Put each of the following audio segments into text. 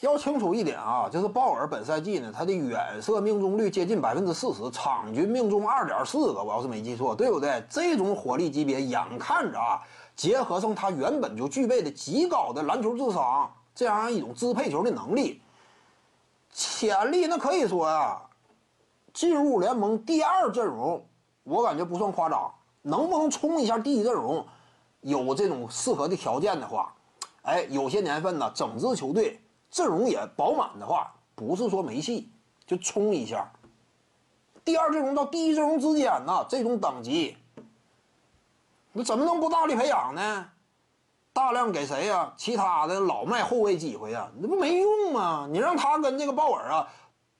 要清楚一点啊，就是鲍尔本赛季呢，他的远射命中率接近百分之四十，场均命中二点四个，我要是没记错，对不对？这种火力级别，眼看着啊，结合上他原本就具备的极高的篮球智商，这样一种支配球的能力，潜力那可以说呀，进入联盟第二阵容，我感觉不算夸张。能不能冲一下第一阵容？有这种适合的条件的话，哎，有些年份呢，整支球队。阵容也饱满的话，不是说没戏，就冲一下。第二阵容到第一阵容之间呢，这种等级，你怎么能不大力培养呢？大量给谁呀？其他的老卖后卫机会呀？那不没用吗？你让他跟这个鲍尔啊，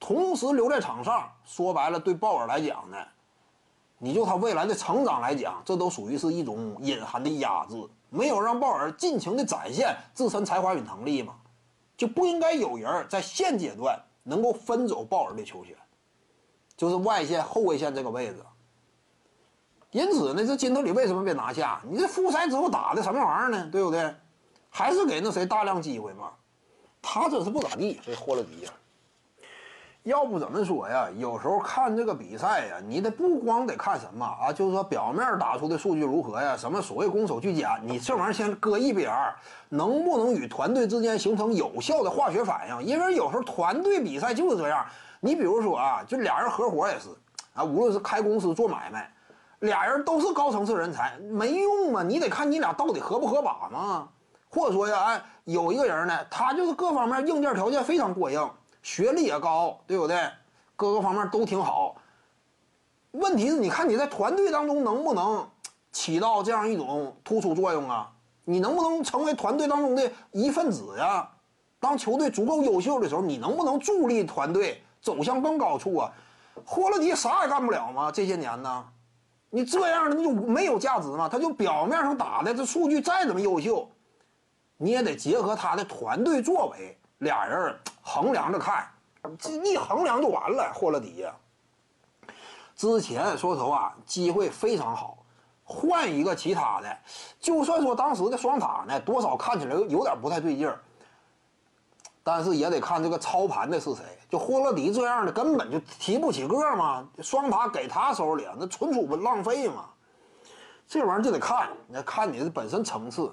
同时留在场上，说白了，对鲍尔来讲呢，你就他未来的成长来讲，这都属于是一种隐含的压制，没有让鲍尔尽情的展现自身才华与能力嘛。就不应该有人在现阶段能够分走鲍尔的球权，就是外线后卫线这个位置。因此呢，这金特里为什么被拿下？你这复赛之后打的什么玩意儿呢？对不对？还是给那谁大量机会嘛？他这是不咋地，这霍勒迪呀。要不怎么说呀？有时候看这个比赛呀，你得不光得看什么啊，就是说表面打出的数据如何呀？什么所谓攻守俱佳，你这玩意儿先搁一边儿，能不能与团队之间形成有效的化学反应？因为有时候团队比赛就是这样。你比如说啊，就俩人合伙也是啊，无论是开公司做买卖，俩人都是高层次人才，没用啊！你得看你俩到底合不合把嘛。或者说呀，哎，有一个人呢，他就是各方面硬件条件非常过硬。学历也高，对不对？各个方面都挺好。问题是，你看你在团队当中能不能起到这样一种突出作用啊？你能不能成为团队当中的一份子呀？当球队足够优秀的时候，你能不能助力团队走向更高处啊？霍勒迪啥也干不了吗？这些年呢？你这样的你就没有价值吗？他就表面上打的这数据再怎么优秀，你也得结合他的团队作为。俩人衡量着看，这一衡量就完了。霍勒迪呀，之前说实话机会非常好，换一个其他的，就算说当时的双塔呢，多少看起来有点不太对劲儿，但是也得看这个操盘的是谁。就霍勒迪这样的根本就提不起个嘛，双塔给他手里，那纯属不浪费嘛。这玩意儿就得看，那看你的本身层次。